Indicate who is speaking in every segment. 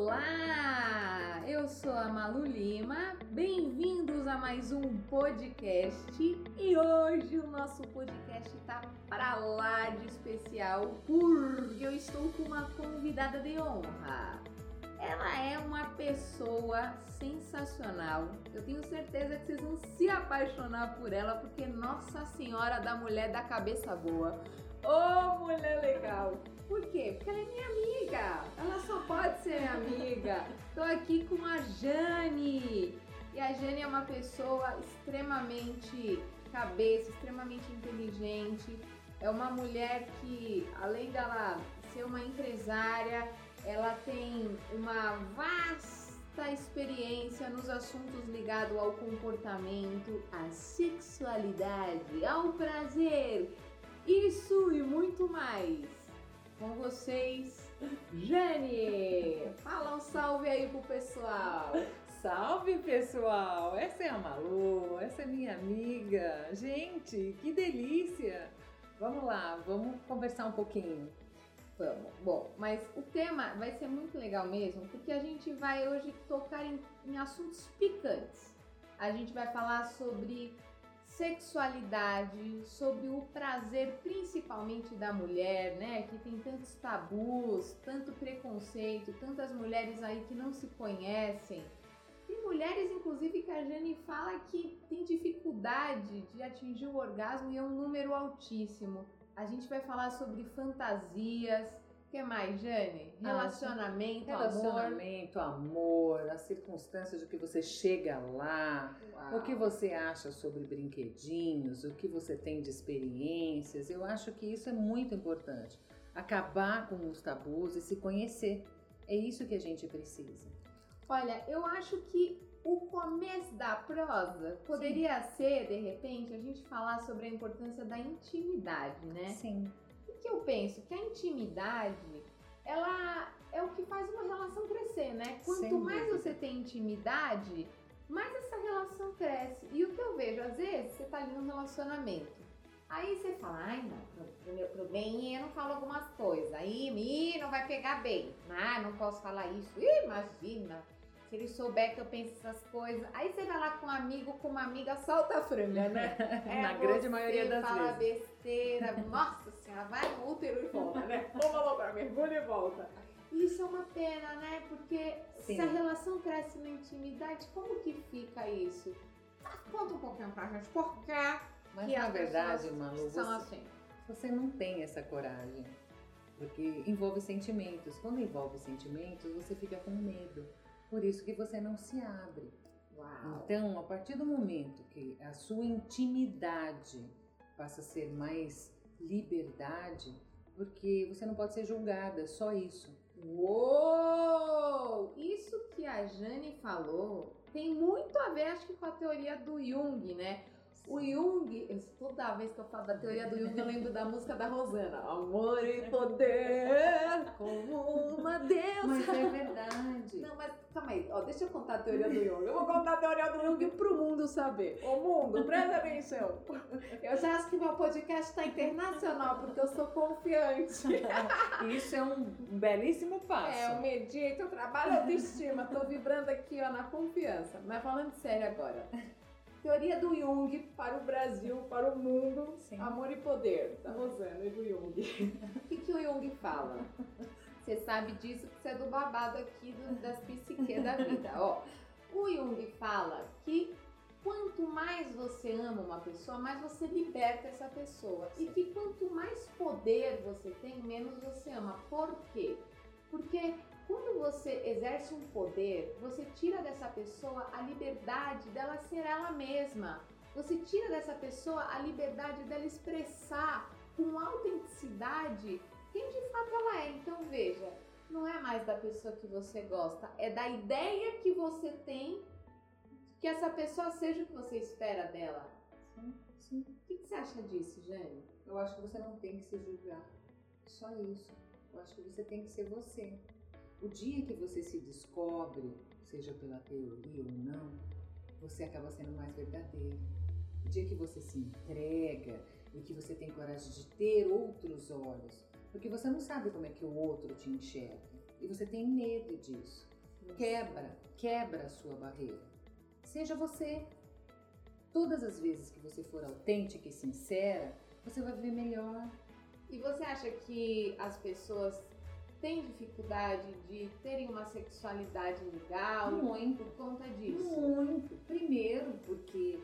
Speaker 1: Olá! Eu sou a Malu Lima, bem-vindos a mais um podcast e hoje o nosso podcast tá para lá de especial porque eu estou com uma convidada de honra. Ela é uma pessoa sensacional. Eu tenho certeza que vocês vão se apaixonar por ela porque Nossa Senhora da Mulher da Cabeça Boa. Ô, oh, mulher legal! Por quê? Porque ela é minha amiga. Ela só pode ser minha amiga. Tô aqui com a Jane. E a Jane é uma pessoa extremamente cabeça, extremamente inteligente. É uma mulher que, além dela ser uma empresária, ela tem uma vasta experiência nos assuntos ligados ao comportamento, à sexualidade, ao prazer. Isso e muito mais com vocês, Jane! Fala um salve aí pro pessoal!
Speaker 2: Salve pessoal! Essa é a Malu, essa é minha amiga. Gente, que delícia! Vamos lá, vamos conversar um pouquinho.
Speaker 1: Vamos. Bom, mas o tema vai ser muito legal mesmo, porque a gente vai hoje tocar em, em assuntos picantes. A gente vai falar sobre sexualidade, sobre o prazer principalmente da mulher, né? Que tem tantos tabus, tanto preconceito, tantas mulheres aí que não se conhecem. Tem mulheres, inclusive, que a Jane fala que tem dificuldade de atingir o orgasmo e é um número altíssimo. A gente vai falar sobre fantasias, o que mais, Jane? Ah, relacionamento,
Speaker 2: Relacionamento, amor. amor, as circunstâncias do que você chega lá, Uau. o que você acha sobre brinquedinhos, o que você tem de experiências. Eu acho que isso é muito importante. Acabar com os tabus e se conhecer. É isso que a gente precisa.
Speaker 1: Olha, eu acho que o começo da prosa poderia Sim. ser, de repente, a gente falar sobre a importância da intimidade, né?
Speaker 2: Sim
Speaker 1: que eu penso? Que a intimidade, ela é o que faz uma relação crescer, né? Quanto mais você tem intimidade, mais essa relação cresce. E o que eu vejo, às vezes, você tá ali num relacionamento. Aí você fala, ai não, pro, meu, pro bem eu não falo algumas coisas. Aí, ih, não vai pegar bem. Ah, não posso falar isso. Ih, imagina se ele souber que eu penso essas coisas. Aí você vai lá com um amigo, com uma amiga, solta a franga, né?
Speaker 2: É, Na grande maioria das
Speaker 1: fala
Speaker 2: vezes.
Speaker 1: besteira. Nossa senhora, vai no útero e volta, né? Vamos lá, mergulha e volta. Isso é uma pena, né? Porque Sim. se a relação cresce na intimidade, como que fica isso? Conta um pouquinho pra gente, por quê?
Speaker 2: Mas que na verdade, Manu, você,
Speaker 1: assim.
Speaker 2: você não tem essa coragem. Porque envolve sentimentos. Quando envolve sentimentos, você fica com medo. Por isso que você não se abre.
Speaker 1: Uau.
Speaker 2: Então, a partir do momento que a sua intimidade passa a ser mais liberdade, porque você não pode ser julgada, só isso.
Speaker 1: Uou! Isso que a Jane falou tem muito a ver, acho que, com a teoria do Jung, né? O Jung, toda vez que eu falo da teoria do Jung, eu lembro da música da Rosana. Amor e poder, como uma deusa.
Speaker 2: Mas é verdade.
Speaker 1: Não, mas calma aí, ó, deixa eu contar a teoria do Jung. Eu vou contar a teoria do Jung pro mundo saber. Ô mundo, presta atenção. Eu já acho que meu podcast tá internacional, porque eu sou confiante.
Speaker 2: Isso é um belíssimo passo.
Speaker 1: É, eu medito, eu trabalho autoestima, tô vibrando aqui, ó, na confiança. Mas falando sério agora. Teoria do Jung para o Brasil, para o mundo. Sim. Amor e poder, da Rosana e do Jung. o que, que o Jung fala? Você sabe disso porque você é do babado aqui do, das psique da vida. Ó, o Jung fala que quanto mais você ama uma pessoa, mais você liberta essa pessoa. E que quanto mais poder você tem, menos você ama. Por quê? Porque quando você exerce um poder, você tira dessa pessoa a liberdade dela ser ela mesma. Você tira dessa pessoa a liberdade dela expressar com autenticidade quem de fato ela é. Então veja, não é mais da pessoa que você gosta, é da ideia que você tem que essa pessoa seja o que você espera dela.
Speaker 2: Sim, sim.
Speaker 1: O que, você acha disso, Jane?
Speaker 2: Eu acho que você não tem que se julgar. Só isso. Eu acho que você tem que ser você. O dia que você se descobre, seja pela teoria ou não, você acaba sendo mais verdadeiro. O dia que você se entrega e que você tem coragem de ter outros olhos, porque você não sabe como é que o outro te enxerga e você tem medo disso. Quebra, quebra a sua barreira. Seja você. Todas as vezes que você for autêntica e sincera, você vai viver melhor.
Speaker 1: E você acha que as pessoas têm dificuldade de terem uma sexualidade legal
Speaker 2: Muito.
Speaker 1: por conta disso?
Speaker 2: Muito. Primeiro, porque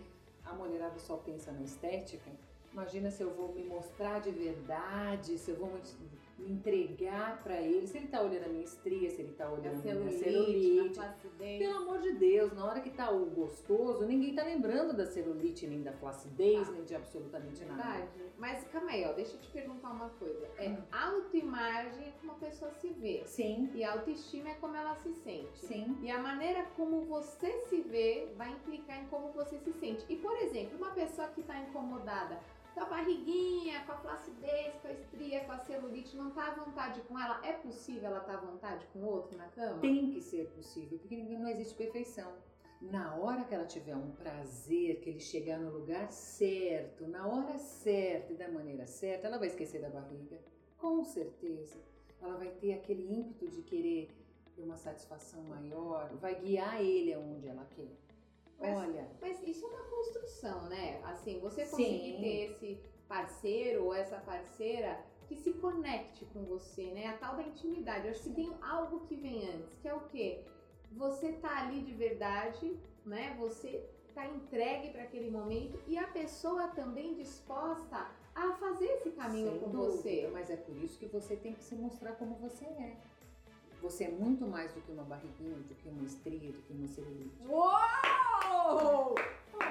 Speaker 2: a mulherada só pensa na estética. Imagina se eu vou me mostrar de verdade, se eu vou me entregar para ele, se ele tá olhando a minha estria, se ele tá olhando a minha celulite. Pelo amor de Deus, na hora que tá o gostoso, ninguém tá lembrando da celulite, nem da flacidez, ah, nem de absolutamente
Speaker 1: verdade.
Speaker 2: nada.
Speaker 1: Mas calma aí, ó, deixa eu te perguntar uma coisa. É hum. autoimagem é como a pessoa se vê.
Speaker 2: Sim.
Speaker 1: E autoestima é como ela se sente.
Speaker 2: Sim.
Speaker 1: E a maneira como você se vê vai implicar em como você se sente. E, por exemplo, uma pessoa que tá incomodada com a barriguinha, com a flacidez, com a estria, com a celulite, não tá à vontade com ela, é possível ela estar tá à vontade com outro na cama?
Speaker 2: Tem que ser possível, porque não existe perfeição. Na hora que ela tiver um prazer, que ele chegar no lugar certo, na hora certa e da maneira certa, ela vai esquecer da barriga. Com certeza. Ela vai ter aquele ímpeto de querer ter uma satisfação maior, vai guiar ele aonde ela quer.
Speaker 1: Mas,
Speaker 2: Olha.
Speaker 1: Mas isso é uma construção, né? Assim, você conseguir sim. ter esse parceiro ou essa parceira que se conecte com você, né? A tal da intimidade. Eu acho que tem algo que vem antes, que é o quê? Você tá ali de verdade, né? Você tá entregue para aquele momento e a pessoa também disposta a fazer esse caminho Sem com dúvida, você.
Speaker 2: Mas é por isso que você tem que se mostrar como você é. Você é muito mais do que uma barriguinha, do que uma estria, do que uma celulite.
Speaker 1: Uou!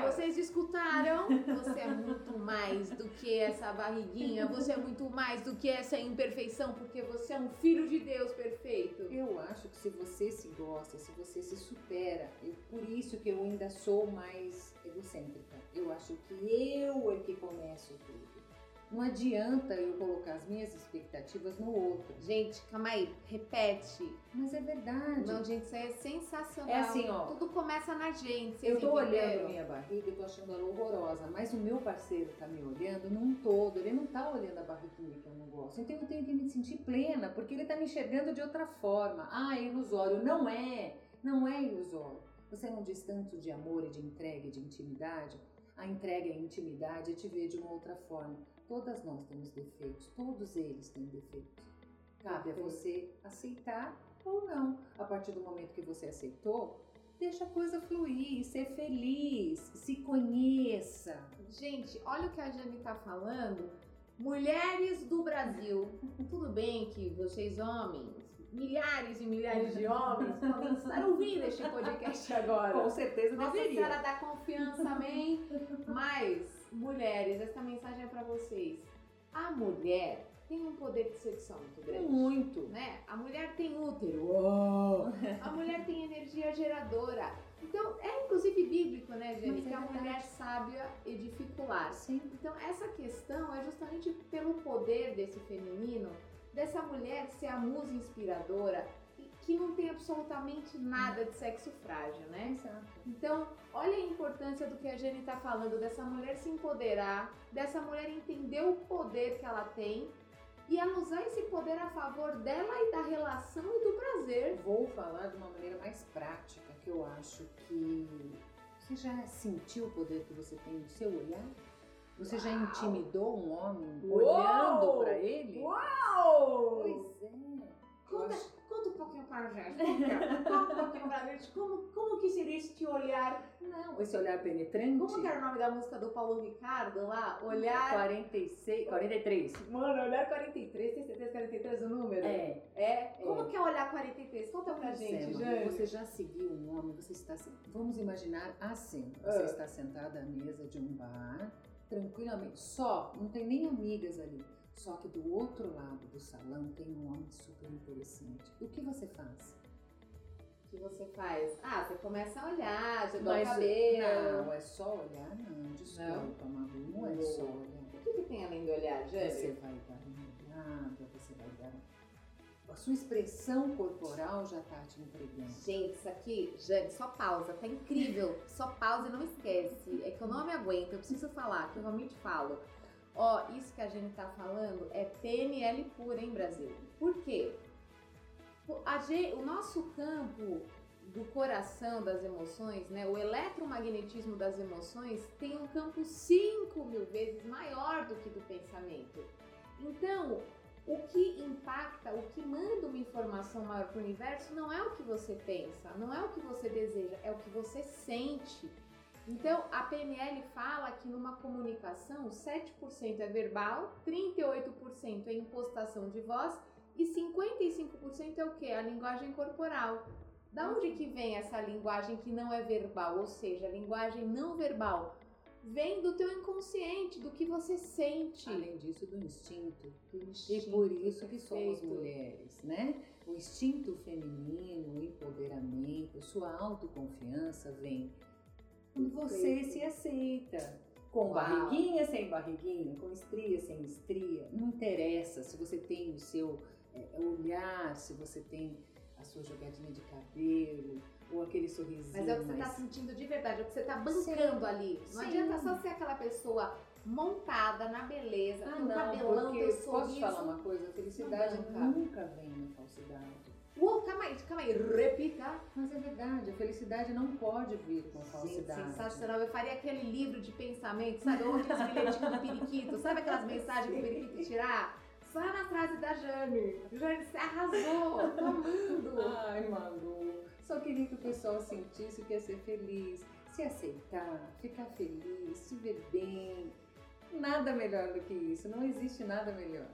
Speaker 1: Vocês escutaram? Você é muito mais do que essa barriguinha, você é muito mais do que essa imperfeição, porque você é um filho de Deus perfeito.
Speaker 2: Eu acho que se você se gosta, se você se supera, eu, por isso que eu ainda sou mais egocêntrica. Eu acho que eu é que começo tudo. Não adianta eu colocar as minhas expectativas no outro.
Speaker 1: Gente, calma aí, repete.
Speaker 2: Mas é verdade.
Speaker 1: Não, gente, isso aí é sensacional.
Speaker 2: É assim, ó.
Speaker 1: Tudo começa na gente.
Speaker 2: Eu tô entenderam? olhando minha barriga e tô achando ela horrorosa, mas o meu parceiro tá me olhando num todo. Ele não tá olhando a barriguinha que eu não gosto. Então eu tenho que me sentir plena, porque ele tá me enxergando de outra forma. Ah, é ilusório. Não é. Não é ilusório. Você não diz tanto de amor e de entrega e de intimidade. A entrega e a intimidade é te ver de uma outra forma Todas nós temos defeitos, todos eles têm defeitos. Cabe a você aceitar ou não. A partir do momento que você aceitou, deixa a coisa fluir, ser feliz, se conheça.
Speaker 1: Gente, olha o que a Jane tá falando. Mulheres do Brasil, tudo bem que vocês homens, milhares e milhares de homens estar ouvindo este podcast agora.
Speaker 2: Com certeza
Speaker 1: Nossa
Speaker 2: deveria.
Speaker 1: Nossa Senhora da Confiança, amém? Mas mulheres, essa mensagem é para vocês. A mulher tem um poder de sedução muito grande.
Speaker 2: Muito.
Speaker 1: Né? A mulher tem útero. Oh. A mulher tem energia geradora. Então, é inclusive bíblico, né, Jenny? É que a mulher sábia edifica o lar.
Speaker 2: Sim.
Speaker 1: Então, essa questão é justamente pelo poder desse feminino, dessa mulher ser a musa inspiradora, que não tem absolutamente nada de sexo frágil, né?
Speaker 2: Exato.
Speaker 1: Então, olha a importância do que a Jenny está falando, dessa mulher se empoderar, dessa mulher entender o poder que ela tem e ela usar esse poder a favor dela e da relação e do prazer.
Speaker 2: Vou falar de uma maneira mais prática, que eu acho que você já sentiu o poder que você tem no seu olhar? Você Uau. já intimidou um homem Uou. olhando para ele?
Speaker 1: Uau!
Speaker 2: Pois é.
Speaker 1: Conta, conta um pouquinho pra gente. Conta um pouquinho pra gente. Como, como que seria este olhar?
Speaker 2: Não, esse olhar penetrante.
Speaker 1: Como que era o nome da música do Paulo Ricardo lá? Olhar.
Speaker 2: 46, 43.
Speaker 1: Mano, olhar 43, tem certeza que 43 é o número?
Speaker 2: É.
Speaker 1: É? Como é. que é olhar 43? Conta pra
Speaker 2: pois
Speaker 1: gente,
Speaker 2: é, Jane. Você já seguiu um homem, você está. Vamos imaginar assim: você uh. está sentada à mesa de um bar, tranquilamente, só, não tem nem amigas ali só que do outro lado do salão tem um homem super interessante. O que você faz?
Speaker 1: O que você faz? Ah, você começa a olhar, você dá o cabelo.
Speaker 2: Não, é só olhar, não. Desculpa, Malu, não é só olhar.
Speaker 1: O que, que tem além do olhar, Jane?
Speaker 2: Você vai dar uma olhada, você vai dar a sua expressão corporal já tá te entregando.
Speaker 1: Gente, isso aqui, Jane, só pausa, tá incrível. só pausa e não esquece. É que eu não me aguento, eu preciso falar, que eu realmente falo. Ó, isso que a gente tá falando é PNL pura, hein, Brasil? Por quê? o nosso campo do coração das emoções, né, o eletromagnetismo das emoções tem um campo 5 mil vezes maior do que do pensamento. Então, o que impacta, o que manda uma informação maior para o universo não é o que você pensa, não é o que você deseja, é o que você sente. Então, a PNL fala que numa comunicação, 7% é verbal, 38% é impostação de voz e 55% é o que? A linguagem corporal. Da onde que vem essa linguagem que não é verbal, ou seja, a linguagem não verbal? Vem do teu inconsciente, do que você sente.
Speaker 2: Além disso, do instinto.
Speaker 1: Do instinto
Speaker 2: e por isso que somos mulheres, né? O instinto feminino, o empoderamento, sua autoconfiança vem quando você se aceita. Com
Speaker 1: Uau.
Speaker 2: barriguinha, sem barriguinha, com estria, sem estria. Não interessa se você tem o seu é, olhar, se você tem a sua jogadinha de cabelo, ou aquele sorrisinho.
Speaker 1: Mas é o que você está
Speaker 2: mais-
Speaker 1: sentindo de verdade, é o que você está bancando ali. Não
Speaker 2: Sim.
Speaker 1: adianta só ser aquela pessoa montada na beleza,
Speaker 2: Ah,
Speaker 1: com
Speaker 2: não,
Speaker 1: cabelão, teu
Speaker 2: posso
Speaker 1: sorriso.
Speaker 2: te falar uma coisa? A felicidade
Speaker 1: banca.
Speaker 2: nunca vem na falsidade.
Speaker 1: Uou, calma aí, calma aí, repita.
Speaker 2: Mas é verdade, a felicidade não pode vir com
Speaker 1: Gente,
Speaker 2: falsidade.
Speaker 1: sensacional. Eu faria aquele livro de pensamento, sabe? Ou aqueles bilhetinhos do periquito, sabe aquelas mensagens que o periquito tirar? Só na frase da Jane. Jane, você arrasou, tô amando.
Speaker 2: Ai, Malu, só queria que o pessoal sentisse o que é ser feliz, se aceitar, ficar feliz, se ver bem. Nada melhor do que isso, não existe nada melhor.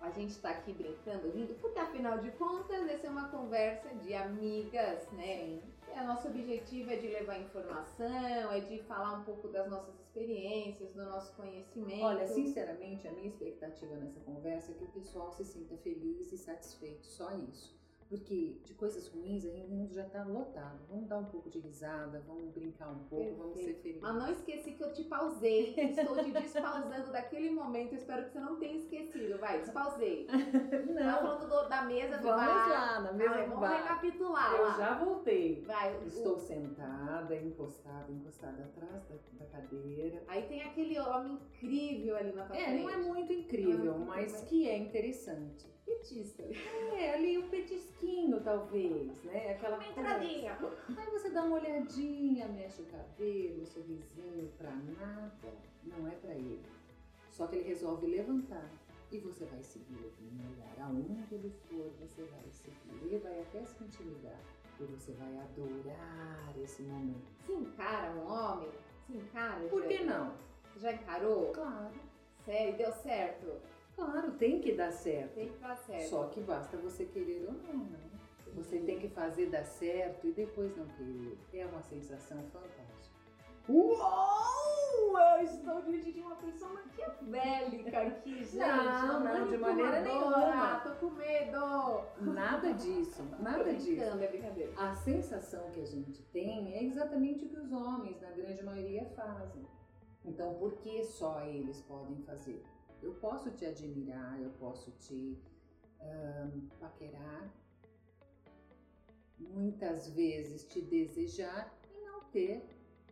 Speaker 1: A gente tá aqui brincando, rindo, porque afinal de contas, essa é uma conversa de amigas, né? É, nosso objetivo é de levar informação, é de falar um pouco das nossas experiências, do nosso conhecimento.
Speaker 2: Olha, sinceramente, a minha expectativa nessa conversa é que o pessoal se sinta feliz e satisfeito, só isso. Porque de coisas ruins aí o mundo já tá lotado. Vamos dar um pouco de risada, vamos brincar um pouco, vamos ser
Speaker 1: Perfeito.
Speaker 2: felizes.
Speaker 1: Mas não esqueci que eu te pausei. Estou te despausando daquele momento. Espero que você não tenha esquecido. Vai, despausei. Tava
Speaker 2: Não,
Speaker 1: falando do- da mesa do
Speaker 2: vamos
Speaker 1: bar.
Speaker 2: lá, na mesa
Speaker 1: Vai,
Speaker 2: do
Speaker 1: vamos
Speaker 2: bar.
Speaker 1: recapitular
Speaker 2: Eu
Speaker 1: lá.
Speaker 2: já voltei.
Speaker 1: Vai, o-
Speaker 2: Estou sentada, encostada, encostada atrás da, da cadeira.
Speaker 1: Aí tem aquele homem incrível ali na tua
Speaker 2: É,
Speaker 1: frente.
Speaker 2: não é muito incrível,
Speaker 1: Não é muito
Speaker 2: mas
Speaker 1: incrível.
Speaker 2: que é interessante.
Speaker 1: Petista.
Speaker 2: É, ali um petisquinho, talvez, né? Aquela
Speaker 1: Uma
Speaker 2: coisa.
Speaker 1: entradinha.
Speaker 2: Aí você dá uma olhadinha, mexe o cabelo, um sorrisinho pra nada. Não é pra ele. Só que ele resolve levantar. E você vai seguir no olhar. Aonde ele for, você vai seguir. Ele vai até se intimidar. E você vai adorar esse momento.
Speaker 1: Se encara um homem? Se encara,
Speaker 2: Por que não?
Speaker 1: Já encarou?
Speaker 2: Claro.
Speaker 1: Sério, deu certo?
Speaker 2: Claro, tem que dar certo.
Speaker 1: Tem que dar certo.
Speaker 2: Só que basta você querer ou não, né? Você tem que fazer dar certo e depois não querer. É uma sensação fantástica.
Speaker 1: Uou! Eu estou diante de uma pessoa maquiavélica aqui, gente.
Speaker 2: Não, não, de maneira nenhuma.
Speaker 1: Tô com medo.
Speaker 2: Nada disso, nada disso.
Speaker 1: é brincadeira.
Speaker 2: A sensação que a gente tem é exatamente o que os homens, na grande maioria, fazem. Então, por que só eles podem fazer? Eu posso te admirar, eu posso te ahn, paquerar, muitas vezes te desejar e não ter.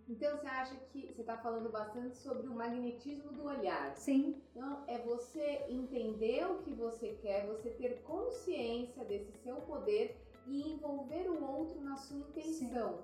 Speaker 1: Então você acha que você está falando bastante sobre o magnetismo do olhar.
Speaker 2: Sim,
Speaker 1: Então é você entender o que você quer, você ter consciência desse seu poder e envolver o outro na sua intenção.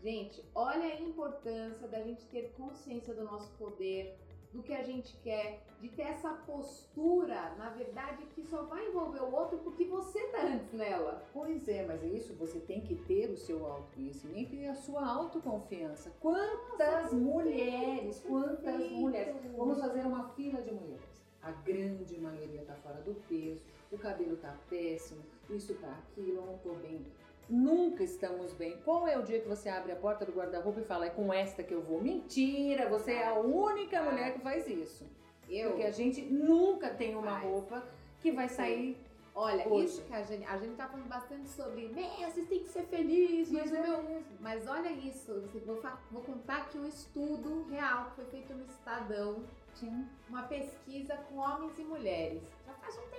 Speaker 1: Gente, olha a importância da gente ter consciência do nosso poder, do que a gente quer, de ter essa postura, na verdade, que só vai envolver o outro porque você tá antes nela.
Speaker 2: Pois é, mas é isso, você tem que ter o seu autoconhecimento e a sua autoconfiança. Quantas mulheres, quantas
Speaker 1: perfeito.
Speaker 2: mulheres. Vamos fazer uma fila de mulheres. A grande maioria tá fora do peso, o cabelo tá péssimo, isso tá aquilo, eu não tô bem. Nunca estamos bem. Qual é o dia que você abre a porta do guarda-roupa e fala, é com esta que eu vou? Mentira, você é a única mulher que faz isso.
Speaker 1: Eu,
Speaker 2: Porque a gente nunca tem uma
Speaker 1: Faz.
Speaker 2: roupa que vai sair
Speaker 1: olha,
Speaker 2: Hoje.
Speaker 1: isso que a gente, a gente tá falando bastante sobre, meu, vocês têm que ser felizes, mas
Speaker 2: é
Speaker 1: meu
Speaker 2: mesmo.
Speaker 1: Mas olha isso, vou, vou contar aqui um estudo real que foi feito no Estadão,
Speaker 2: Sim.
Speaker 1: uma pesquisa com homens e mulheres. Já faz um tempo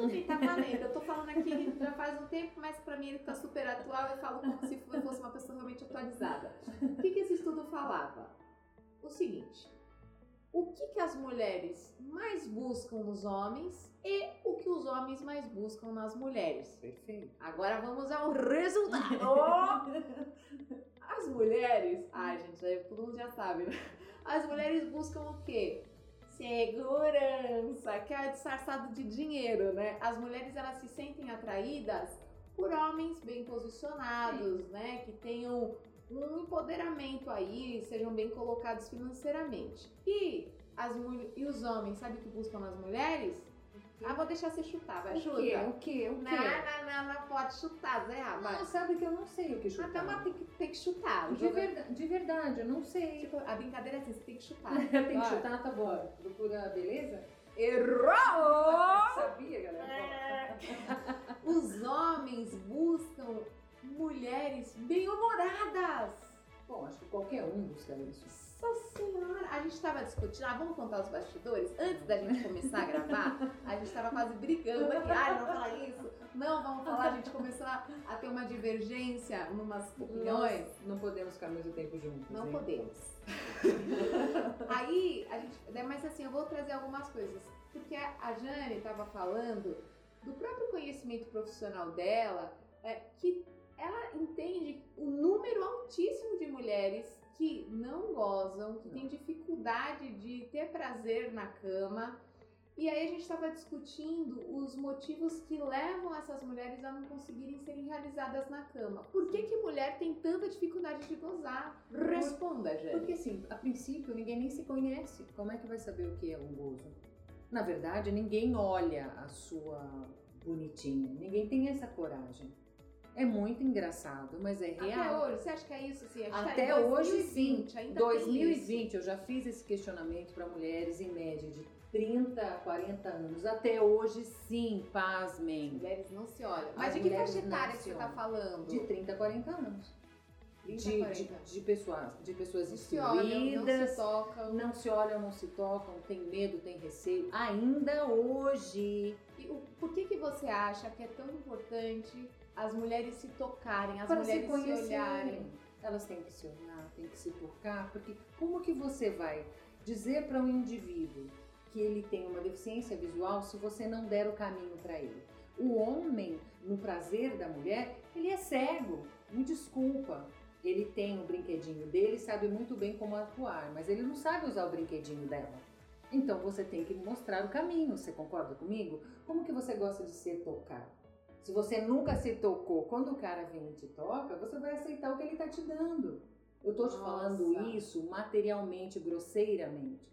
Speaker 1: tudo bem, tá valendo. Eu tô falando aqui já faz um tempo, mas pra mim ele tá super atual, eu falo como se eu fosse uma pessoa realmente atualizada. O que, que esse estudo falava? O seguinte, o que, que as mulheres mais buscam nos homens e o que os homens mais buscam nas mulheres.
Speaker 2: Perfeito.
Speaker 1: Agora vamos ao resultado. As mulheres, ai gente, todo mundo já sabe, né? As mulheres buscam o quê? Segurança, que é disfarçado de dinheiro, né? As mulheres elas se sentem atraídas por homens bem posicionados, né? Que tenham um empoderamento aí, sejam bem colocados financeiramente. E, as, e os homens, sabe o que buscam nas mulheres? Ah, vou deixar você chutar, vai,
Speaker 2: o
Speaker 1: chuta.
Speaker 2: Quê? O quê? O quê?
Speaker 1: Não, não, não, não pode chutar, Zé. Ah, vai.
Speaker 2: Não, sabe que eu não sei o que chutar.
Speaker 1: Ah, então tem que, tem que chutar.
Speaker 2: De, verdade, de verdade, eu não sei.
Speaker 1: Tipo, a brincadeira é assim, você tem que chutar.
Speaker 2: tem que chutar, tá bom. Procura beleza?
Speaker 1: Errou!
Speaker 2: Sabia, galera?
Speaker 1: Os homens buscam mulheres bem-humoradas.
Speaker 2: Bom, acho que qualquer um busca isso.
Speaker 1: Nossa senhora! A gente estava discutindo, ah, vamos contar os bastidores? Antes da gente começar a gravar, a gente estava quase brigando aqui. Ah, não falar isso. Não, vamos falar. A gente começou a, a ter uma divergência, umas opiniões.
Speaker 2: Nós não podemos ficar muito tempo juntos.
Speaker 1: Não
Speaker 2: hein?
Speaker 1: podemos. Aí, a gente. né, Mas assim, eu vou trazer algumas coisas. Porque a Jane estava falando do próprio conhecimento profissional dela, é, que ela entende o número altíssimo de mulheres que não gozam, que têm dificuldade de ter prazer na cama. E aí a gente estava discutindo os motivos que levam essas mulheres a não conseguirem serem realizadas na cama. Por que, que mulher tem tanta dificuldade de gozar? Responda, gente.
Speaker 2: Porque assim, a princípio ninguém nem se conhece. Como é que vai saber o que é um gozo? Na verdade, ninguém olha a sua bonitinha. Ninguém tem essa coragem. É muito engraçado, mas é real.
Speaker 1: Até hoje, você acha que é isso? Assim, tá
Speaker 2: Até hoje,
Speaker 1: 2020,
Speaker 2: sim.
Speaker 1: Ainda tem isso.
Speaker 2: 2020, eu já fiz esse questionamento para mulheres em média de 30 a 40 anos. Até hoje, sim, pasmem.
Speaker 1: Mulheres não se olham. Mas
Speaker 2: As
Speaker 1: de que faixa etária você tá
Speaker 2: olham.
Speaker 1: falando?
Speaker 2: De 30 a 40 anos.
Speaker 1: 30,
Speaker 2: de,
Speaker 1: 40.
Speaker 2: de, de pessoas, de pessoas
Speaker 1: Não se olham, não se
Speaker 2: instruídas,
Speaker 1: tocam.
Speaker 2: não se olham, não se tocam, tem medo, tem receio. Ainda hoje.
Speaker 1: E o- por que, que você acha que é tão importante as mulheres se tocarem, as
Speaker 2: para se
Speaker 1: mulheres se,
Speaker 2: conhecerem.
Speaker 1: olharem?
Speaker 2: Elas têm que se olhar, têm que se tocar, porque como que você vai dizer para um indivíduo que ele tem uma deficiência visual se você não der o caminho para ele? O homem, no prazer da mulher, ele é cego, me desculpa. Ele tem o brinquedinho dele, sabe muito bem como atuar, mas ele não sabe usar o brinquedinho dela. Então você tem que mostrar o caminho, você concorda comigo? Como que você gosta de ser tocado? Se você nunca se tocou, quando o cara vem e te toca, você vai aceitar o que ele está te dando. Eu tô te
Speaker 1: Nossa.
Speaker 2: falando isso materialmente, grosseiramente.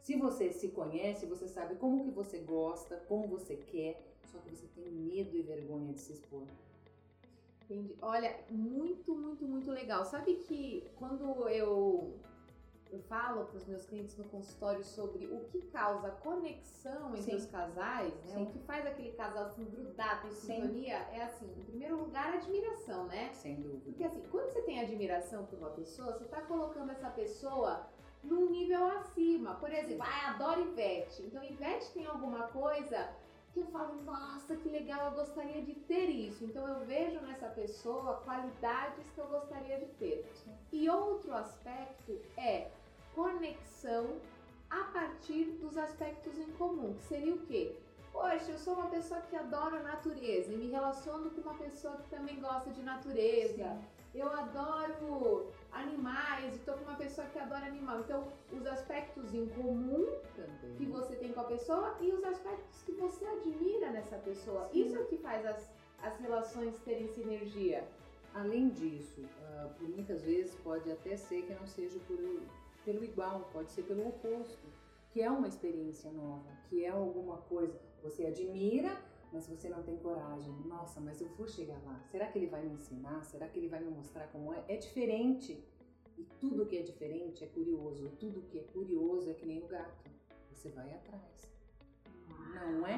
Speaker 2: Se você se conhece, você sabe como que você gosta, como você quer, só que você tem medo e vergonha de se expor.
Speaker 1: Entendi. Olha, muito, muito, muito legal. Sabe que quando eu, eu falo para os meus clientes no consultório sobre o que causa conexão entre
Speaker 2: Sim.
Speaker 1: os casais, né?
Speaker 2: Sim.
Speaker 1: O que faz aquele casal se grudar, ter
Speaker 2: Sim.
Speaker 1: sintonia, é assim, em primeiro lugar, admiração, né?
Speaker 2: Sem dúvida.
Speaker 1: Porque assim, quando você tem admiração por uma pessoa, você tá colocando essa pessoa num nível acima. Por exemplo, ah, adoro Ivete. Então Ivete tem alguma coisa que eu falo, nossa, que legal, eu gostaria de ter isso. Então eu vejo nessa pessoa qualidades que eu gostaria de ter. E outro aspecto é conexão a partir dos aspectos em comum, que seria o quê? Poxa, eu sou uma pessoa que adora a natureza e me relaciono com uma pessoa que também gosta de natureza. Eu adoro animais e tô com uma pessoa que adora animal. Então, os aspectos em comum
Speaker 2: Também.
Speaker 1: que você tem com a pessoa e os aspectos que você admira nessa pessoa.
Speaker 2: Sim.
Speaker 1: Isso é o que faz as, as relações terem sinergia.
Speaker 2: Além disso, ah, por muitas vezes pode até ser que não seja por, pelo igual, pode ser pelo oposto, que é uma experiência nova, que é alguma coisa você admira, mas você não tem coragem. Nossa, mas eu vou chegar lá. Será que ele vai me ensinar? Será que ele vai me mostrar como é? É diferente. E tudo que é diferente é curioso. Tudo que é curioso é que nem o gato. Você vai atrás. Não é?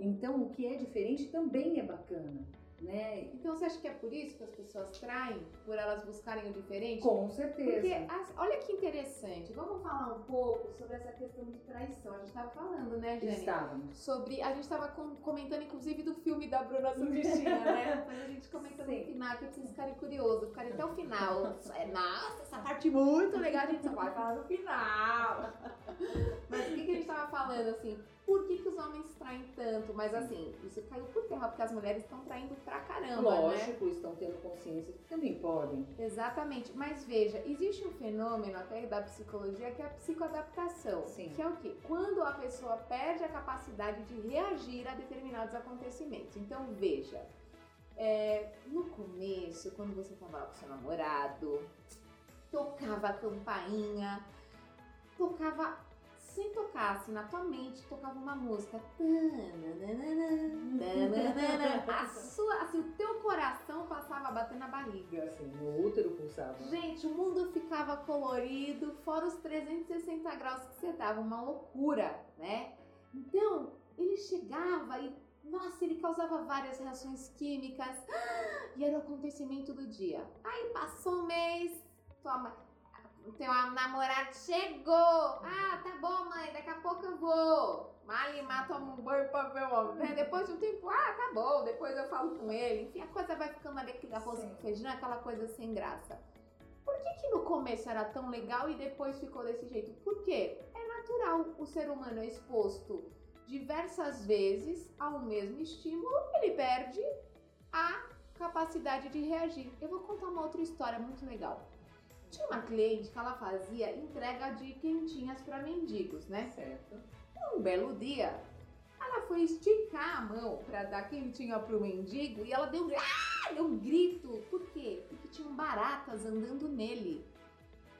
Speaker 2: Então, o que é diferente também é bacana, né?
Speaker 1: Então você acha que é por isso que as pessoas traem? Por elas buscarem o diferente?
Speaker 2: Com certeza.
Speaker 1: Porque, as- olha que interessante, vamos falar um pouco sobre essa questão de traição. A gente estava falando, né, Jane?
Speaker 2: Estávamos.
Speaker 1: Sobre. A gente estava comentando, inclusive, do filme da Bruna Surfistina, né? Mas a gente comenta no final, que vocês ficarem curiosos, ficarem até o final. É, Nossa, essa parte muito legal, a gente só vai falar no final. Mas o que, que a gente estava falando, assim? Por que, que os homens traem tanto, mas assim, isso caiu por terra, porque as mulheres estão traindo pra caramba,
Speaker 2: Lógico,
Speaker 1: né?
Speaker 2: estão tendo consciência que também podem.
Speaker 1: Exatamente, mas veja, existe um fenômeno até da psicologia que é a psicoadaptação,
Speaker 2: Sim.
Speaker 1: que é o quê? Quando a pessoa perde a capacidade de reagir a determinados acontecimentos. Então veja, é, no começo, quando você lá com seu namorado, tocava a campainha, tocava sem tocar, assim, na tua mente, tocava uma música. A sua, assim, o teu coração passava a bater na barriga.
Speaker 2: Assim, no útero pulsava.
Speaker 1: Gente, o mundo ficava colorido, fora os 360 graus que você dava, uma loucura, né? Então, ele chegava e, nossa, ele causava várias reações químicas e era o acontecimento do dia. Aí passou um mês, toma, o teu namorado chegou. Ah, tá bom, mãe, daqui a pouco eu vou. Malimar, toma um banho pra ver o homem. Depois de um tempo, ah, tá bom, depois eu falo com ele. Enfim, a coisa vai ficando ali, aquele arroz com feijão, aquela coisa sem graça. Por que, que no começo era tão legal e depois ficou desse jeito? Por quê? É natural, o ser humano é exposto diversas vezes ao mesmo estímulo, ele perde a capacidade de reagir. Eu vou contar uma outra história muito legal. Tinha uma cliente que ela fazia entrega de quentinhas para mendigos, né?
Speaker 2: Certo.
Speaker 1: Um belo dia, ela foi esticar a mão para dar quentinha pro mendigo e ela deu, um- ah, deu um grito. Por quê? Porque tinham baratas andando nele.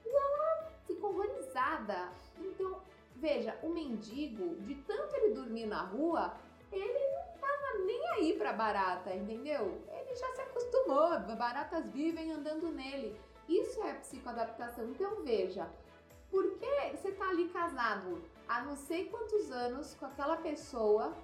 Speaker 1: E ela ficou horrorizada. Então, veja, o mendigo, de tanto ele dormir na rua, ele não tava nem aí pra barata, entendeu? Ele já se acostumou, baratas vivem andando nele. Isso é psicoadaptação. Então, veja, por que você tá ali casado há não sei quantos anos com aquela pessoa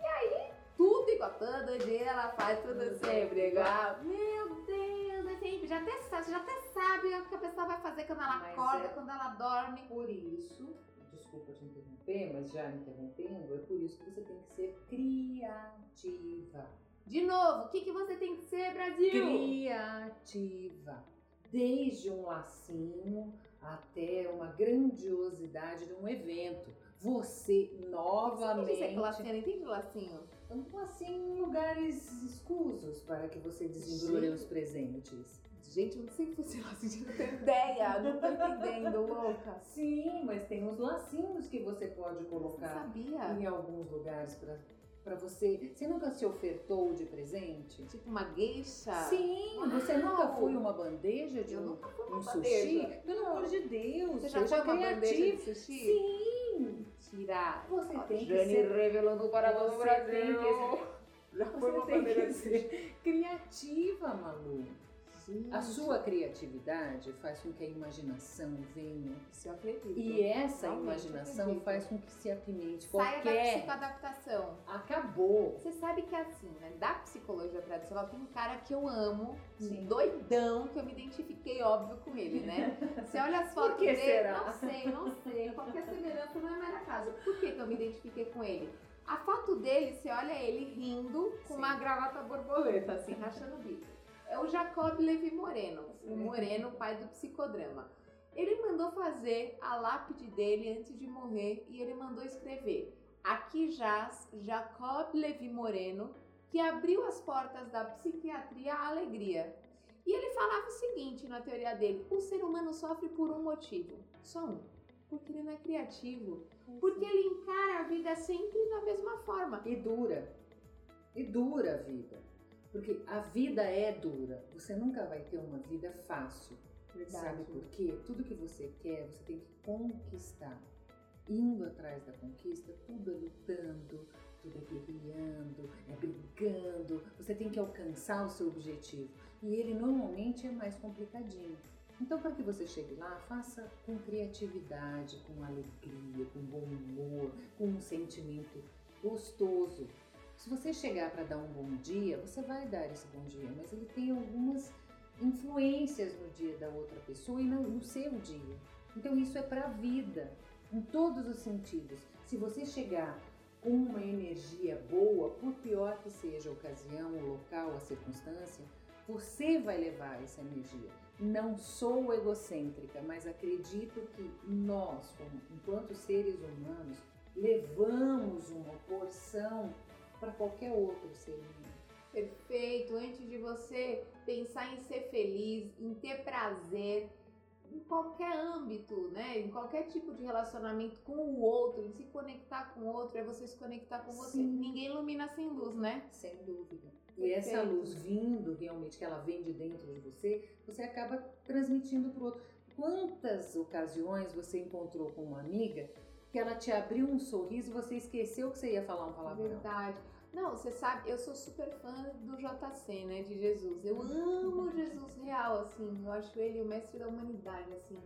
Speaker 1: e aí tudo igual, todo dia ela faz tudo sempre igual. Meu Deus, é sempre, já até sabe, você já até sabe o que a pessoa vai fazer quando ela
Speaker 2: Mas
Speaker 1: acorda,
Speaker 2: é-
Speaker 1: quando ela dorme.
Speaker 2: Por isso, desculpa te interromper, mas já interrompendo, é por isso que você tem que ser criativa.
Speaker 1: De novo, o que, que você tem que ser, Brasil?
Speaker 2: Criativa. Desde um lacinho até uma grandiosidade de um evento. Você
Speaker 1: Você
Speaker 2: novamente.
Speaker 1: Você é lacinho, não entende lacinho?
Speaker 2: Um lacinho em lugares escusos para que você
Speaker 1: Gente.
Speaker 2: os presentes.
Speaker 1: Gente, eu não sei que fosse lacinho, não tenho ideia, não tô entendendo, louca.
Speaker 2: Sim, mas tem os lacinhos que você pode
Speaker 1: Você
Speaker 2: colocar em alguns lugares para para você. Você nunca se ofertou de presente?
Speaker 1: Tipo uma gueixa?
Speaker 2: Sim, você
Speaker 1: Uau!
Speaker 2: nunca foi uma bandeja de um, um
Speaker 1: uma
Speaker 2: sushi?
Speaker 1: bandeja.
Speaker 2: Pelo amor de Deus,
Speaker 1: Você já foi uma bandeja de sushi?
Speaker 2: Sim,
Speaker 1: Tirar.
Speaker 2: você tem que
Speaker 1: Jane
Speaker 2: ser
Speaker 1: revelando para todo o
Speaker 2: Você
Speaker 1: Brasil.
Speaker 2: tem que
Speaker 1: Já foi uma
Speaker 2: Você tem
Speaker 1: bandeira
Speaker 2: que
Speaker 1: de sushi.
Speaker 2: criativa, Malu. A sua criatividade faz com que a imaginação venha.
Speaker 1: Isso eu acredito.
Speaker 2: E essa
Speaker 1: Realmente,
Speaker 2: imaginação
Speaker 1: acredito.
Speaker 2: faz com que se apimente
Speaker 1: Saia da
Speaker 2: qualquer.
Speaker 1: psicoadaptação.
Speaker 2: Acabou.
Speaker 1: Você sabe que é assim, né? Da psicologia tradicional tem um cara que eu amo,
Speaker 2: Sim.
Speaker 1: doidão, que eu me identifiquei, óbvio, com ele, né? Você olha as fotos
Speaker 2: que
Speaker 1: dele,
Speaker 2: será?
Speaker 1: não sei, não sei. Qualquer semelhança não é mera casa. Por que, que eu me identifiquei com ele? A foto dele, você olha ele rindo com
Speaker 2: Sim.
Speaker 1: uma gravata borboleta, assim, rachando o bico. É o Jacob Levi Moreno, o. Moreno, pai do psicodrama. Ele mandou fazer a lápide dele antes de morrer e ele mandou escrever: Aqui jaz Jacob Levi Moreno, que abriu as portas da psiquiatria à alegria. E ele falava o seguinte na teoria dele: o ser humano sofre por um motivo, só um. Porque ele não é criativo. Porque ele encara a vida sempre da mesma forma.
Speaker 2: E dura. E dura a vida. Porque a vida é dura. Você nunca vai ter uma vida fácil. Sabe por quê? Tudo que você quer, você tem que conquistar. Indo atrás da conquista, tudo é lutando, tudo é guerreando, é brigando. Você tem que alcançar o seu objetivo. E ele normalmente é mais complicadinho. Então, para que você chegue lá, faça com criatividade, com alegria, com bom humor, com um sentimento gostoso. Se você chegar para dar um bom dia, você vai dar esse bom dia, mas ele tem algumas influências no dia da outra pessoa e no, seu dia. Então isso é para a vida, em todos os sentidos. Se você chegar com uma energia boa, por pior que seja a ocasião, o local, a circunstância, você vai levar essa energia. Não sou egocêntrica, mas acredito que nós, enquanto seres humanos, levamos uma porção para qualquer outro ser humano.
Speaker 1: Perfeito. Antes de você pensar em ser feliz, em ter prazer, em qualquer âmbito, né? Em qualquer tipo de relacionamento com o outro, em se conectar com o outro, é você se conectar com você.
Speaker 2: Sim.
Speaker 1: Ninguém ilumina sem luz, né?
Speaker 2: Sem dúvida. E essa
Speaker 1: Perfeito.
Speaker 2: luz vindo realmente, que ela vem de dentro de você, você acaba transmitindo para o outro. Quantas ocasiões você encontrou com uma amiga que ela te abriu um sorriso e você esqueceu que você ia falar um palavrão?
Speaker 1: Verdade. Não, você sabe, eu sou super fã do JC, né, de Jesus. Eu amo Jesus real, assim. Eu acho ele o mestre da humanidade, assim.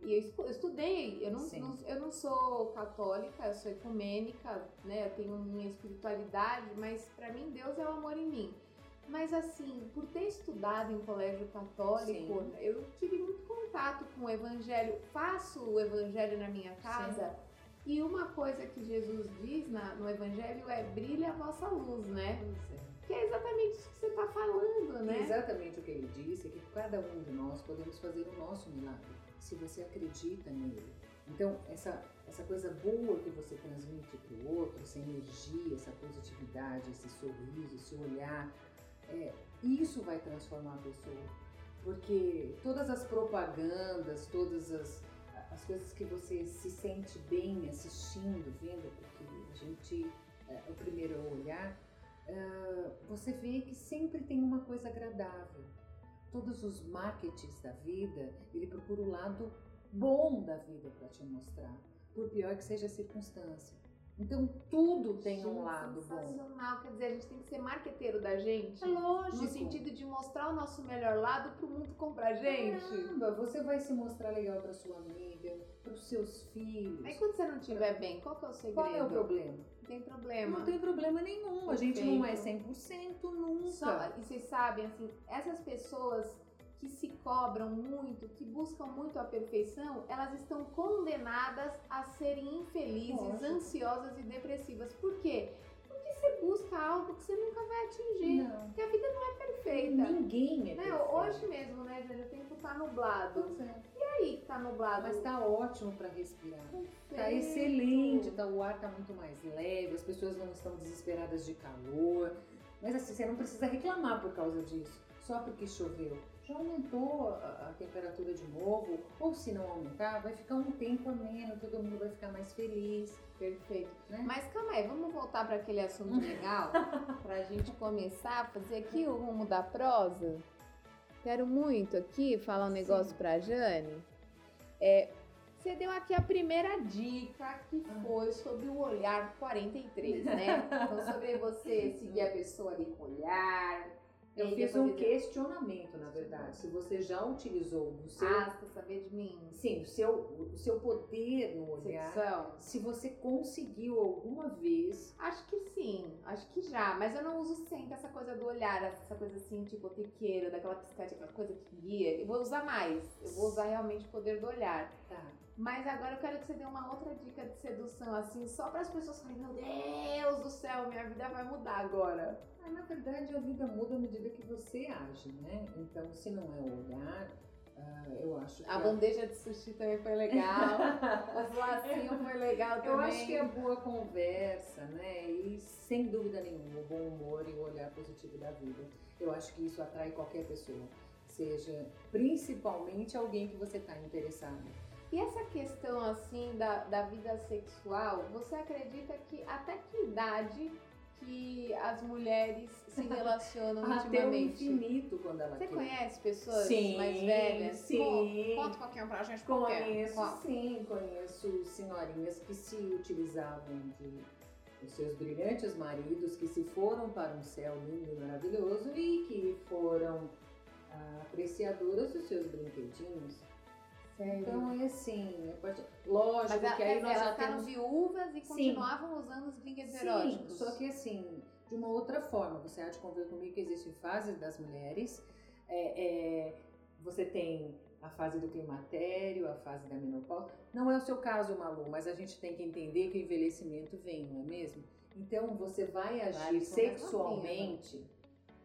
Speaker 1: E eu estu- eu estudei, eu não,
Speaker 2: Sim.
Speaker 1: não- eu não sou católica, eu sou ecumênica, né? Eu tenho minha espiritualidade, mas pra mim Deus é o amor em mim. Mas assim, por ter estudado em colégio católico,
Speaker 2: Sim.
Speaker 1: eu tive muito contato com o evangelho, faço o evangelho na minha casa. E uma coisa que Jesus diz na- no Evangelho é brilha a vossa luz, né?
Speaker 2: É.
Speaker 1: Que é exatamente isso que você está falando, né?
Speaker 2: Exatamente o que ele disse, é que cada um de nós podemos fazer o nosso milagre, se você acredita nele. Então, essa, essa coisa boa que você transmite para o outro, essa energia, essa positividade, esse sorriso, esse olhar, é, isso vai transformar a pessoa. Porque todas as propagandas, todas as, as coisas que você se sente bem assistindo, vendo, porque a gente, é, o primeiro olhar, ah, você vê que sempre tem uma coisa agradável. Todos os marketings da vida, ele procura o lado bom da vida para te mostrar, por pior que seja a circunstância. Então tudo tem um lado bom.
Speaker 1: Sensacional. Quer dizer, a gente tem que ser marqueteiro da gente.
Speaker 2: É lógico.
Speaker 1: No sentido de mostrar o nosso melhor lado pro mundo comprar gente.
Speaker 2: Caramba, você vai se mostrar legal para sua amiga, para os seus filhos.
Speaker 1: Aí quando você não estiver bem, qual que é o segredo?
Speaker 2: Qual é o problema?
Speaker 1: Não tem problema.
Speaker 2: Não tem problema nenhum. A gente não é
Speaker 1: Perfeito.
Speaker 2: 100% nunca.
Speaker 1: Só, e vocês sabem, assim, essas pessoas que se cobram muito, que buscam muito a perfeição, elas estão condenadas a serem infelizes,
Speaker 2: Lógico.
Speaker 1: ansiosas e depressivas. Por quê? Porque você busca algo que você nunca vai atingir.
Speaker 2: Não.
Speaker 1: Porque a vida não é perfeita.
Speaker 2: Ninguém é
Speaker 1: Né?
Speaker 2: perfeito.
Speaker 1: Hoje mesmo, né, Júlia, o tempo tá nublado.
Speaker 2: Pois é.
Speaker 1: E aí que tá nublado?
Speaker 2: Mas tá ótimo para respirar. Tá
Speaker 1: Perfeito.
Speaker 2: excelente, tá, o ar tá muito mais leve, as pessoas não estão desesperadas de calor. Mas assim, você não precisa reclamar por causa disso, só porque choveu. Já aumentou a, a temperatura de novo, ou se não aumentar, vai ficar um tempo ameno, todo mundo vai ficar mais feliz.
Speaker 1: Perfeito.
Speaker 2: Né?
Speaker 1: Mas calma aí, vamos voltar para aquele assunto legal, pra gente começar a fazer aqui o rumo da prosa. Quero muito aqui falar um negócio pra Jane. É, você deu aqui a primeira dica que
Speaker 2: Ah.
Speaker 1: foi sobre o olhar 43, né? Então, sobre você seguir a pessoa ali com o olhar.
Speaker 2: Eu fiz um questionamento, na verdade. Se você já utilizou o seu,
Speaker 1: Ah, você saber de mim?
Speaker 2: sim, o seu, o seu poder no olhar,
Speaker 1: Sexual?
Speaker 2: se você conseguiu alguma vez
Speaker 1: Acho que sim, acho que já, mas eu não uso sempre essa coisa do olhar, essa coisa assim, tipo, tequeira, daquela piscate, aquela coisa que guia. Eu vou usar mais, eu vou usar realmente o poder do olhar.
Speaker 2: Tá.
Speaker 1: Mas agora eu quero que você dê uma outra dica de sedução, assim, só para as pessoas falarem, meu Deus do céu, minha vida vai mudar agora.
Speaker 2: Ah, na verdade, a vida muda à medida que você age, né? Então, se não é o olhar, ah, eu acho.
Speaker 1: A bandeja de sushi também foi legal, os lacinhos foi legal também.
Speaker 2: Eu acho que é boa conversa, né? E sem dúvida nenhuma, o bom humor e o olhar positivo da vida. Eu acho que isso atrai qualquer pessoa, seja principalmente alguém que você está interessado.
Speaker 1: E essa questão, assim, da, da vida sexual, você acredita que até que idade que as mulheres se relacionam
Speaker 2: Até o infinito quando ela
Speaker 1: Você
Speaker 2: quer.
Speaker 1: conhece pessoas
Speaker 2: Sim,
Speaker 1: mais velhas?
Speaker 2: sim.
Speaker 1: Conta um pouquinho pra gente qual que é.
Speaker 2: Conheço, sim, conheço senhorinhas que se utilizavam de os seus brilhantes maridos que se foram para um céu lindo e maravilhoso e que foram ah, apreciadoras dos seus brinquedinhos.
Speaker 1: Sério?
Speaker 2: Então é assim, lógico
Speaker 1: Mas
Speaker 2: que aí nós já
Speaker 1: elas ficaram
Speaker 2: temos
Speaker 1: viúvas e
Speaker 2: Sim.
Speaker 1: continuavam usando os brinquedos
Speaker 2: Sim,
Speaker 1: eróticos.
Speaker 2: só que assim, de uma outra forma, você há de convir comigo que existem fases das mulheres. É, é, você tem a fase do climatério, a fase da menopausa. Não é o seu caso, Malu, mas a gente tem que entender que o envelhecimento vem, não é mesmo? Então você vai agir
Speaker 1: é mais
Speaker 2: sexualmente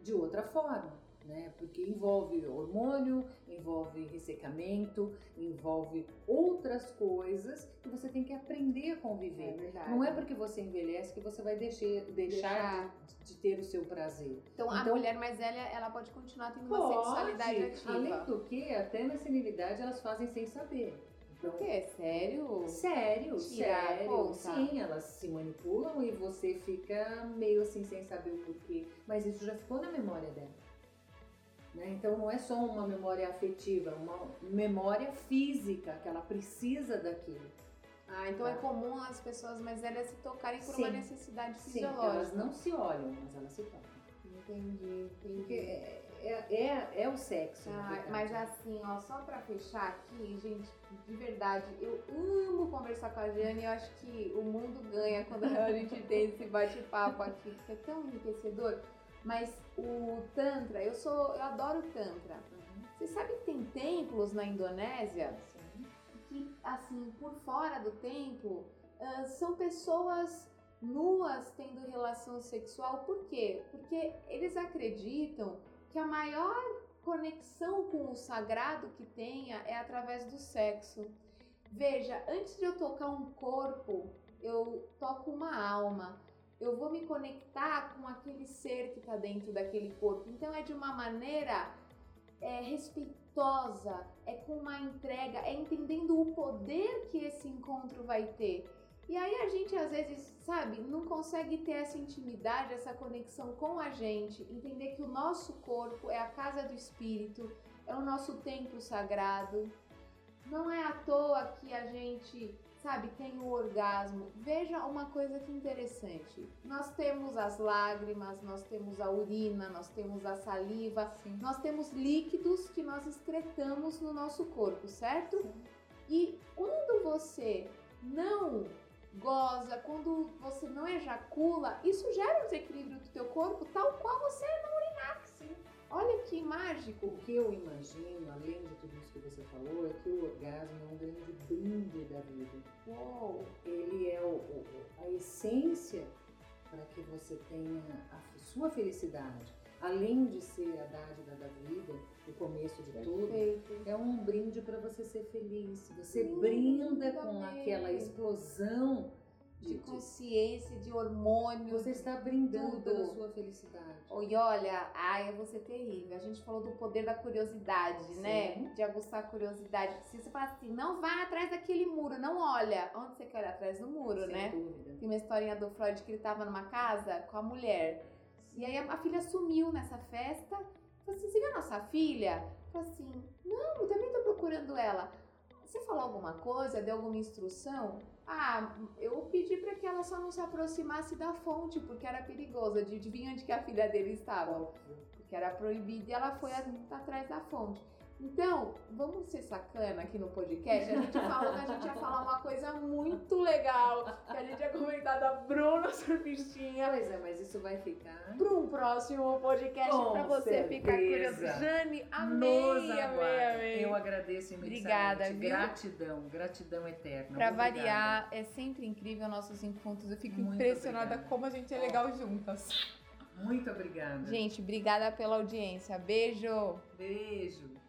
Speaker 2: de outra forma. Né? Porque envolve hormônio, envolve ressecamento, envolve outras coisas que você tem que aprender a conviver.
Speaker 1: É verdade.
Speaker 2: Não é porque você envelhece que você vai deixar, deixar de, de ter o seu prazer.
Speaker 1: Então, a
Speaker 2: Então-
Speaker 1: mulher mais velha, ela pode continuar tendo uma
Speaker 2: Pode.
Speaker 1: sexualidade ativa.
Speaker 2: Além do que, até na senilidade elas fazem sem saber. Então,
Speaker 1: Por quê? Sério?
Speaker 2: Sério,
Speaker 1: Tira a
Speaker 2: sério. Sim, elas se manipulam e você fica meio assim sem saber o porquê. Mas isso já ficou na memória dela. Né? Então não é só uma memória afetiva, é uma memória física que ela precisa daquilo.
Speaker 1: Ah, então é
Speaker 2: Tá.
Speaker 1: comum as pessoas mais velhas se tocarem por
Speaker 2: Sim.
Speaker 1: uma necessidade
Speaker 2: Sim,
Speaker 1: fisiológica.
Speaker 2: elas não se olham, mas elas se tocam.
Speaker 1: Entendi, entendi.
Speaker 2: Porque é, é, é, é o sexo.
Speaker 1: Ah,
Speaker 2: verdade.
Speaker 1: mas assim, ó, só pra fechar aqui, gente, de verdade, eu amo conversar com a Jane. Eu acho que o mundo ganha quando a gente tem esse bate-papo aqui, que é tão enriquecedor. Mas o Tantra, eu sou. Eu adoro o Tantra.
Speaker 2: Uhum.
Speaker 1: Você sabe que tem templos na Indonésia
Speaker 2: Sim.
Speaker 1: que, assim, por fora do templo, ah, são pessoas nuas tendo relação sexual. Por quê? Porque eles acreditam que a maior conexão com o sagrado que tenha é através do sexo. Veja, antes de eu tocar um corpo, eu toco uma alma. Eu vou me conectar com aquele ser que está dentro daquele corpo. Então é de uma maneira é, respeitosa, é com uma entrega, é entendendo o poder que esse encontro vai ter. E aí a gente às vezes, sabe, não consegue ter essa intimidade, essa conexão com a gente, entender que o nosso corpo é a casa do espírito, é o nosso templo sagrado. Não é à toa que a gente, sabe, tem o orgasmo. Veja uma coisa que interessante. Nós temos as lágrimas, nós temos a urina, nós temos a saliva,
Speaker 2: Sim.
Speaker 1: nós temos líquidos que nós excretamos no nosso corpo, certo? E quando você não goza, quando você não ejacula, isso gera um desequilíbrio do teu corpo, tal qual você não.
Speaker 2: Sim.
Speaker 1: Olha que mágico.
Speaker 2: O que eu imagino, além de tudo isso que você falou, é que o orgasmo é um grande brinde da vida.
Speaker 1: Uou.
Speaker 2: Ele é o- o- a essência para que você tenha a sua felicidade. Além de ser a dádiva da vida, o começo de tudo,
Speaker 1: Perfeito.
Speaker 2: é um brinde para você ser feliz. Você
Speaker 1: Sim,
Speaker 2: brinda com aquela explosão
Speaker 1: De consciência, de hormônio.
Speaker 2: você está brindando
Speaker 1: tudo.
Speaker 2: pela sua felicidade.
Speaker 1: E olha, ai, eu vou ser terrível. A gente falou do poder da curiosidade,
Speaker 2: Sim.
Speaker 1: né? De aguçar a curiosidade. Se você fala assim, não vai atrás daquele muro, não olha. Onde você quer olhar? Atrás do muro,
Speaker 2: Sem
Speaker 1: né?
Speaker 2: dúvida.
Speaker 1: Tem uma historinha do Freud que ele tava numa casa com a mulher. E aí a, a filha sumiu nessa festa. Falei assim, você viu a nossa filha? Falei assim, não, eu também tô procurando ela. Você falou alguma coisa? Deu alguma instrução? Ah, eu pedi pra que ela só não se aproximasse da fonte, porque era perigoso. Adivinha onde que a filha dele estava? Porque era proibido e ela foi atrás da fonte. Então, vamos ser sacana aqui no podcast. A gente falou que a gente ia falar uma coisa muito legal. Que a gente ia comentar da Bruna Surfistinha
Speaker 2: Pois é, mas isso vai ficar.
Speaker 1: para um próximo podcast pra você ficar
Speaker 2: certeza.
Speaker 1: curioso. Jane, amei, amei, amei.
Speaker 2: Eu agradeço imensamente.
Speaker 1: Obrigada, viu?
Speaker 2: Gratidão, gratidão eterna. Obrigada.
Speaker 1: variar, é sempre incrível nossos encontros. Eu fico
Speaker 2: Muito
Speaker 1: impressionada
Speaker 2: obrigada.
Speaker 1: como a gente é legal juntas.
Speaker 2: Muito obrigada.
Speaker 1: Gente, obrigada pela audiência. Beijo!
Speaker 2: Beijo.